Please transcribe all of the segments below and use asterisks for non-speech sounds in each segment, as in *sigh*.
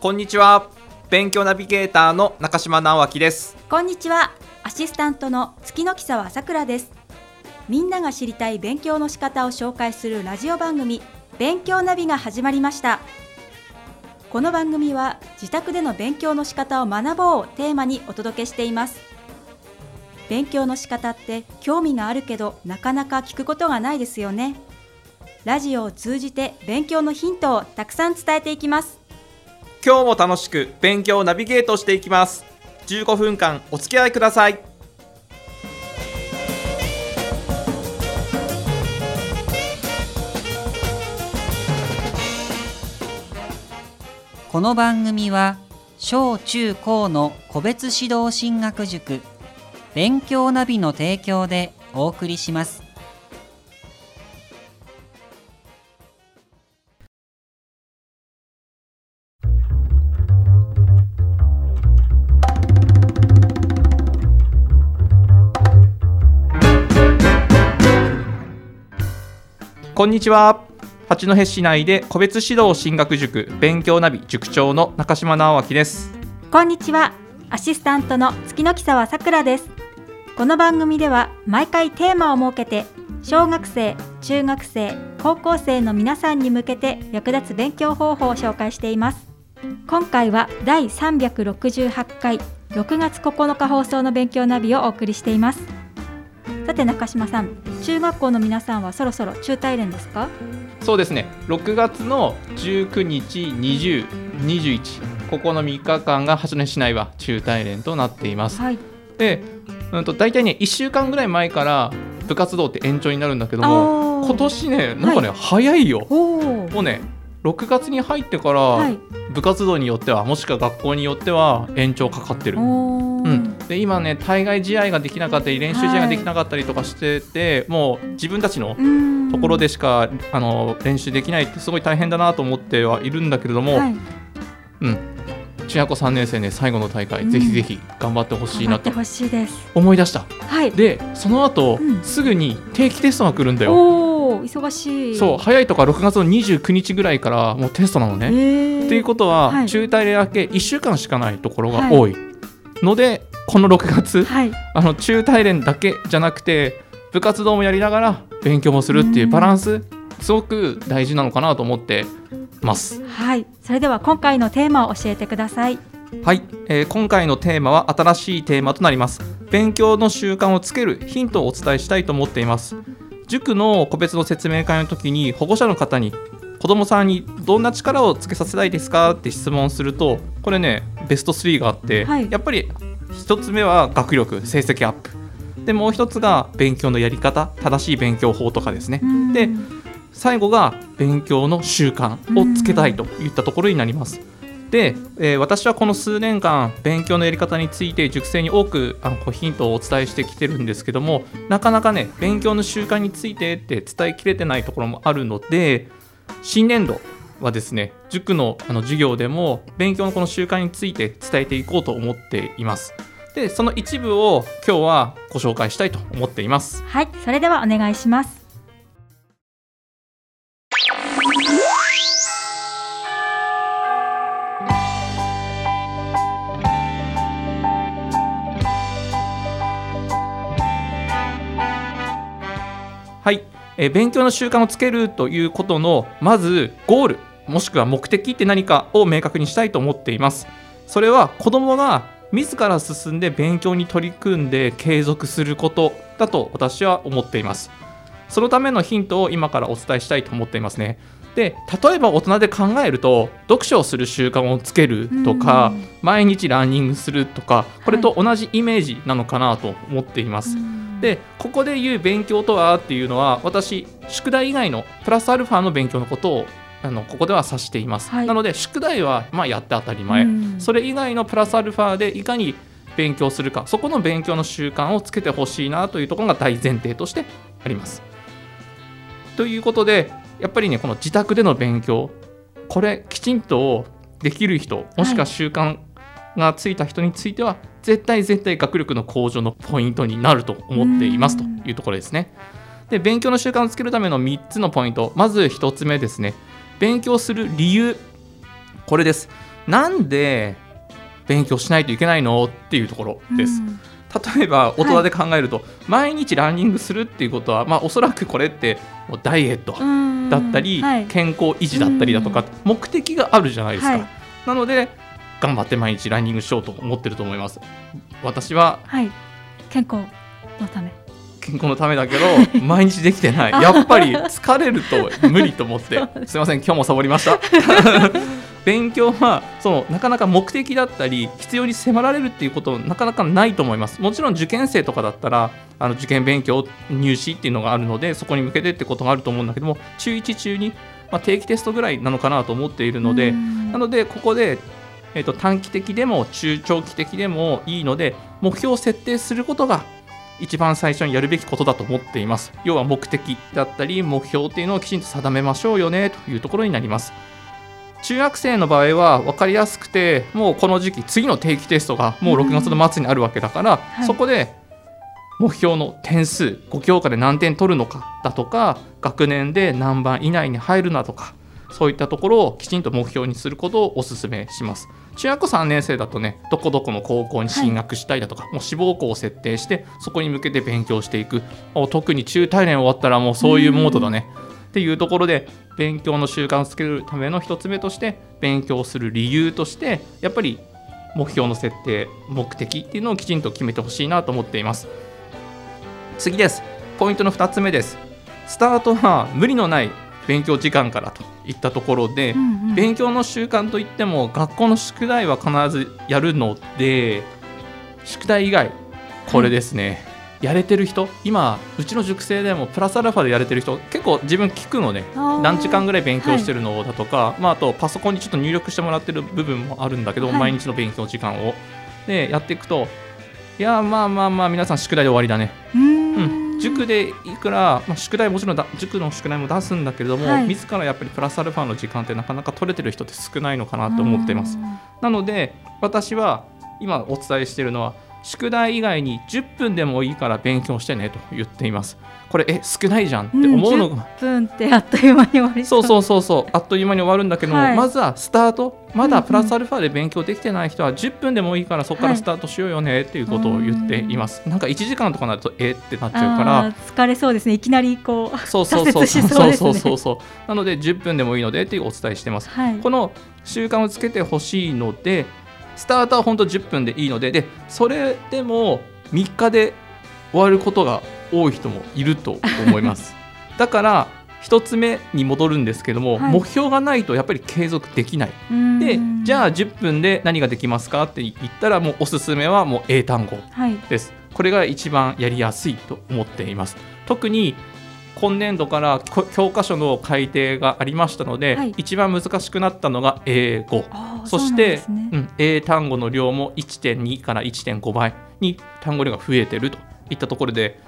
こんにちは。勉強ナビゲーターの中島直明です。こんにちは。アシスタントの月の木沢さくらです。みんなが知りたい勉強の仕方を紹介するラジオ番組勉強ナビが始まりました。この番組は自宅での勉強の仕方を学ぼうをテーマにお届けしています。勉強の仕方って興味があるけどなかなか聞くことがないですよね。ラジオを通じて勉強のヒントをたくさん伝えていきます。今日も楽しく勉強ナビゲートしていきます。15分間お付き合いください。この番組は小中高の個別指導進学塾勉強ナビの提供でお送りします。こんにちは。八戸市内で個別指導進学塾勉強ナビ塾長の中島直明です。こんにちは。アシスタントの月の木沢さくらです。この番組では毎回テーマを設けて小学生中学生高校生の皆さんに向けて役立つ勉強方法を紹介しています。今回は第368回6月9日放送の勉強ナビをお送りしています。さて中島さん中学校の皆さんはそろそろ中大連ですか？そうですね。6月の19日20、21ここの3日間が八戸市内は中大連となっています、はい。で、うん、と大体ね1週間ぐらい前から部活動って延長になるんだけども今年ねなんかね、早いよ。おおもうね6月に入ってから、はい。部活動によってはもしくは学校によっては延長かかってる、うん、で今ね対外試合ができなかったり練習試合ができなかったりとかしてて、もう自分たちのうん。ところでしか、あの練習できないってすごい大変だなと思ってはいるんだけれども、はい。うん、中学校3年生ね最後の大会、うん。ぜひぜひ頑張ってほしいなと頑張ってほしいです。思い出した。はい。でその後、うん。すぐに定期テストが来るんだよ。忙しい。そう早いとか6月の29日ぐらいからもうテストなのね、えー。っていうことは、はい。中大連明け1週間しかないところが多い、のでこの6月はい。あの中大連だけじゃなくて部活動もやりながら勉強もするっていうバランスすごく大事なのかなと思ってます。はい。それでは今回のテーマを教えてください。はい、えー今回のテーマは新しいテーマとなります。勉強の習慣をつけるヒントをお伝えしたいと思っています。塾の個別の説明会の時に保護者の方に子どもさんにどんな力をつけさせたいですかって質問するとこれねベスト3があって、はい。やっぱり1つ目は学力成績アップ。でもう1つが勉強のやり方正しい勉強法とかですね。うん。で最後が勉強の習慣をつけたいといったところになります。で、えー私はこの数年間勉強のやり方について塾生に多くあのこうヒントをお伝えしてきてるんですけどもなかなかね勉強の習慣についてって伝えきれてないところもあるので新年度はですね塾のあの授業でも勉強のこの習慣について伝えていこうと思っています。でその一部を今日はご紹介したいと思っています。はいそれではお願いしますはい、えー勉強の習慣をつけるということのまずゴールもしくは目的って何かを明確にしたいと思っています。それは子どもが自ら進んで勉強に取り組んで継続することだと私は思っています。そのためのヒントを今からお伝えしたいと思っていますね。で例えば大人で考えると読書をする習慣をつけるとかうん。毎日ランニングするとかこれと同じイメージなのかなと思っています、でここで言う勉強とはっていうのは私宿題以外のプラスアルファの勉強のことをあのここでは指しています、はい。なので宿題はまあやって当たり前、うん。それ以外のプラスアルファでいかに勉強するかそこの勉強の習慣をつけてほしいなというところが大前提としてあります。ということでやっぱりねこの自宅での勉強これきちんとできる人もしくは習慣がついた人については、絶対絶対学力の向上のポイントになると思っていますというところですね。で勉強の習慣をつけるための3つのポイント。まず1つ目ですね勉強する理由これです。なんで勉強しないといけないの？っていうところです。うん。例えば大人で考えると、毎日ランニングするっていうことは、まあ、おそらくこれってダイエットうん。だったり、はい。健康維持だったりだとか、目的があるじゃないですか、はい。なので頑張って毎日ランニングしようと思ってると思います。私ははい。健康のため健康のためだけど *laughs* 毎日できてない。やっぱり疲れると無理と思って。す。いません今日もサボりました。*laughs* 勉強はそのなかなか目的だったり必要に迫られるっていうことなかなかないと思います。もちろん受験生とかだったらあの受験勉強入試っていうのがあるのでそこに向けてってことがあると思うんだけども中1中2、まあ、定期テストぐらいなのかなと思っているので、うん。なのでここで、えー、と短期的でも中長期的でもいいので目標を設定することが一番最初にやるべきことだと思っています。要は目的だったり目標っていうのをきちんと定めましょうよねというところになります。中学生の場合は分かりやすくてもうこの時期次の定期テストがもう6月の末にあるわけだから、い。そこで目標の点数5教科で何点取るのかだとか学年で何番以内に入るなとかそういったところをきちんと目標にすることをお勧めします。中学校3年生だとねどこどこの高校に進学したいだとか、もう志望校を設定してそこに向けて勉強していく。特に中大連終わったらもうそういうモードだね。っていうところで勉強の習慣をつけるための一つ目として勉強する理由としてやっぱり目標の設定目的っていうのをきちんと決めてほしいなと思っています。次です。ポイントの2つ目です。スタートは無理のない勉強時間からといったところで、うんうん。勉強の習慣といっても学校の宿題は必ずやるので宿題以外これですね、やれてる人今うちの塾生でもプラスアルファでやれてる人結構自分聞くのね。あー。何時間ぐらい勉強してるのだとか、まあ、あとパソコンにちょっと入力してもらってる部分もあるんだけど、はい。毎日の勉強時間を。でやっていくといやまあまあまあ皆さん宿題で終わりだね。うん、塾でいくら、まあ、宿題もちろんだ塾の宿題も出すんだけれども、はい自らやっぱりプラスアルファの時間ってなかなか取れてる人って少ないのかなと思っています。なので私は今お伝えしているのは宿題以外に10分でもいいから勉強してねと言っています。これえ少ないじゃんって思うのが、10分ってあっという間に終わりそう。そうそうそうあっという間に終わるんだけども、はい。まずはスタート。まだうんうん。プラスアルファで勉強できてない人は10分でもいいからそこからスタートしようよねっていうことを言っています、なんか1時間とかなるとえってなっちゃうから。疲れそうですね。いきなりこうそうそうそう。そうそうそうそうそう。なので10分でもいいのでっていうお伝えしてます。はい。この習慣をつけてほしいのでスタートは本当10分でいいのででそれでも3日で終わることが多い人もいると思います。*laughs* だから1つ目に戻るんですけども、はい。目標がないとやっぱり継続できない。でじゃあ10分で何ができますかって言ったらもうおすすめはもう英単語はい。です。これが一番やりやすいと思っています。特に今年度からこ教科書の改定がありましたので、はい。一番難しくなったのが英語。そしてね。うん、英単語の量も1.2から1.5倍に単語量が増えてるといったところで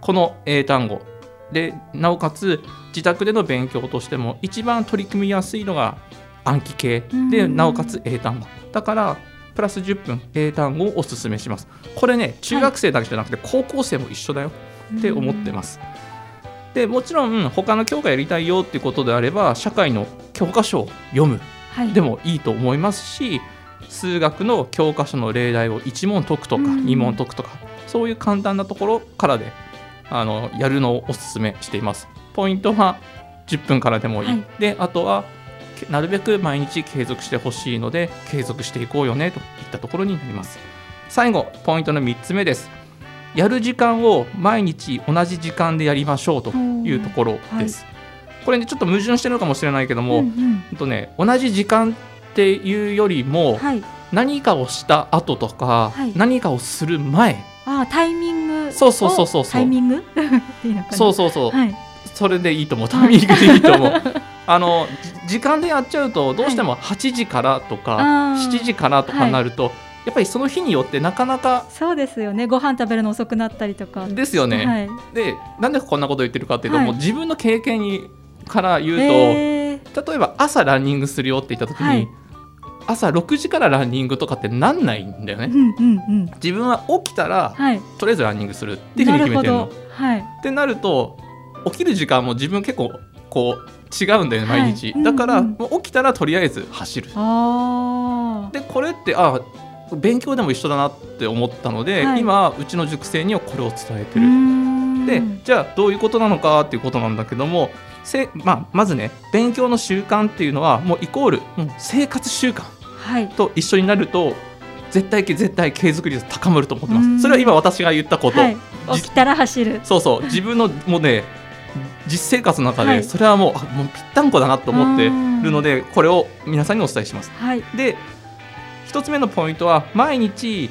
この英単語。でなおかつ自宅での勉強としても一番取り組みやすいのが暗記系でうん。なおかつ英単語。だからプラス10分英単語をおすすめします。これね中学生だけじゃなくて高校生も一緒だよって思ってます。でもちろん他の教科やりたいよっていうことであれば社会の教科書を読む。はい。でもいいと思いますし数学の教科書の例題を1問解くとかうん。2問解くとかそういう簡単なところからであのやるのをおすすめしています。ポイントは10分からでもいい、はい。であとはけなるべく毎日継続してほしいので継続していこうよねといったところになります。最後ポイントの3つ目です。やる時間を毎日同じ時間でやりましょうというところです、これねちょっと矛盾してるのかもしれないけども、うんうん。とね、同じ時間っていうよりも、はい。何かをした後とか、はい。何かをする前。あータイミングそうそうそうそうそう。タイミング？*laughs* そうそうそう、はい。それでいいと思う。タイミングでいいと思う。あのじ時間でやっちゃうとどうしても8時からとか、あー。7時からとかになると、やっぱりその日によってなかなかそうですよね。ご飯食べるの遅くなったりとか。ですよね、はい。でなんでこんなこと言ってるかっていうと、はい。もう自分の経験にから言うと、へー。例えば朝ランニングするよって言った時に、はい朝6時からランニングとかってなんないんだよね、うんうんうん。自分は起きたら、はい。とりあえずランニングするっていうふうに決めてるの。はい。ってなると起きる時間も自分結構こう違うんだよねはい。毎日、うんだから、うんもう起きたらとりあえず走る。でこれってあ勉強でも一緒だなって思ったので、はい。今うちの塾生にはこれを伝えてる。ん。でじゃあどういうことなのかっていうことなんだけどもせ、まあ、まずね勉強の習慣っていうのはもうイコールもう生活習慣。はいと一緒になると絶対絶対継続率高まると思ってまうん。すそれは今私が言ったこと、はい、起きたら走る。そうそう。自分のもうね実生活の中はい。でそれはもう,、あもうぴったんこだなと思ってるのでこれを皆さんにお伝えします。はい。で一つ目のポイントは毎日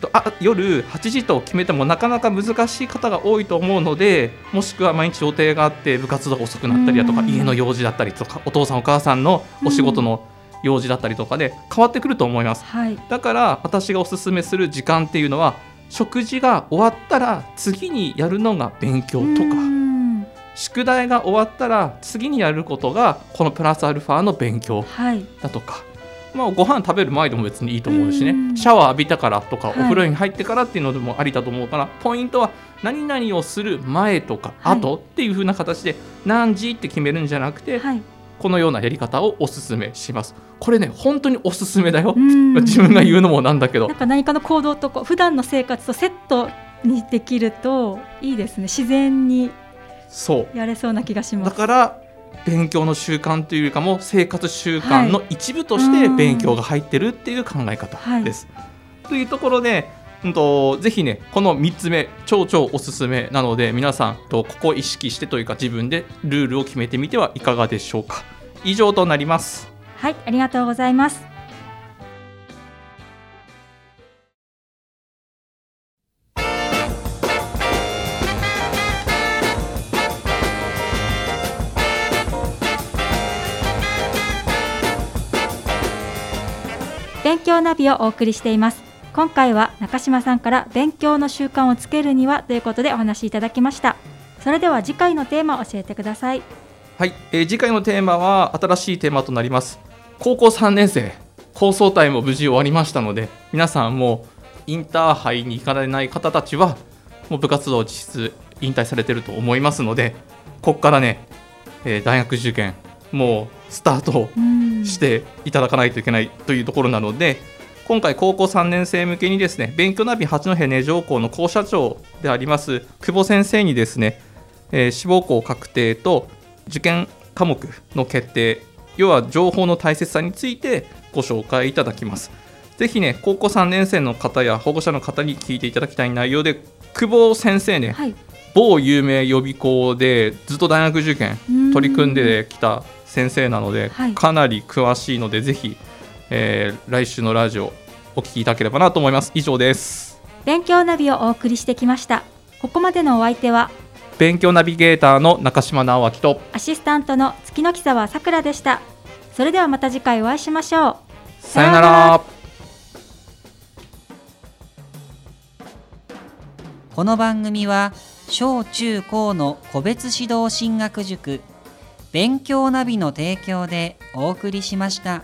とあ夜8時と決めてもなかなか難しい方が多いと思うのでもしくは毎日予定があって部活動が遅くなったりだとかうん。家の用事だったりとかお父さんお母さんのお仕事の用事だったりとかで変わってくると思います。はい。だから私がおすすめする時間っていうのは食事が終わったら次にやるのが勉強とかん。宿題が終わったら次にやることがこのプラスアルファの勉強はい。だとか、まあ、ご飯食べる前でも別にいいと思うしね。うん。シャワー浴びたからとか、はい。お風呂に入ってからっていうのでもありだと思うからポイントは何々をする前とかはい。後っていう風な形で何時って決めるんじゃなくて、はいこのようなやり方をおすすめします。これね本当におすすめだよ、うん。自分が言うのもなんだけど。なんか何かの行動とこう普段の生活とセットにできるといいですね。自然にそう。やれそうな気がします。だから勉強の習慣というよりかも生活習慣の一部として勉強が入ってるっていう考え方です。というところで、うん、とぜひねこの3つ目超超おすすめなので皆さんとここ意識してというか自分でルールを決めてみてはいかがでしょうか。以上となります。はいありがとうございます勉強ナビをお送りしています今回は中島さんから勉強の習慣をつけるにはということでお話しいただきました。それでは次回のテーマを教えてください。はい、えー次回のテーマは新しいテーマとなります。高校3年生。構想隊も無事終わりましたので皆さんもインターハイに行かれない方たちはもう部活動を実質引退されてると思いますのでここからね、えー大学受験もうスタートうん。していただかないといけないというところなので今回高校3年生向けにですね勉強ナビ八戸根城校の校舎長であります久保先生にですね、えー志望校確定と受験科目の決定要は情報の大切さについてご紹介いただきます。ぜひね高校3年生の方や保護者の方に聞いていただきたい内容で久保先生ね、はい。某有名予備校でずっと大学受験取り組んできた先生なので、はい。かなり詳しいのでぜひ、えー来週のラジオお聞きいただければなと思います。以上です。勉強ナビをお送りしてきました。ここまでのお相手は勉強ナビゲーターの中島直明とアシスタントの月の木沢さくらでした。それではまた次回お会いしましょう。さよなら。この番組は小中高の個別指導進学塾勉強ナビの提供でお送りしました。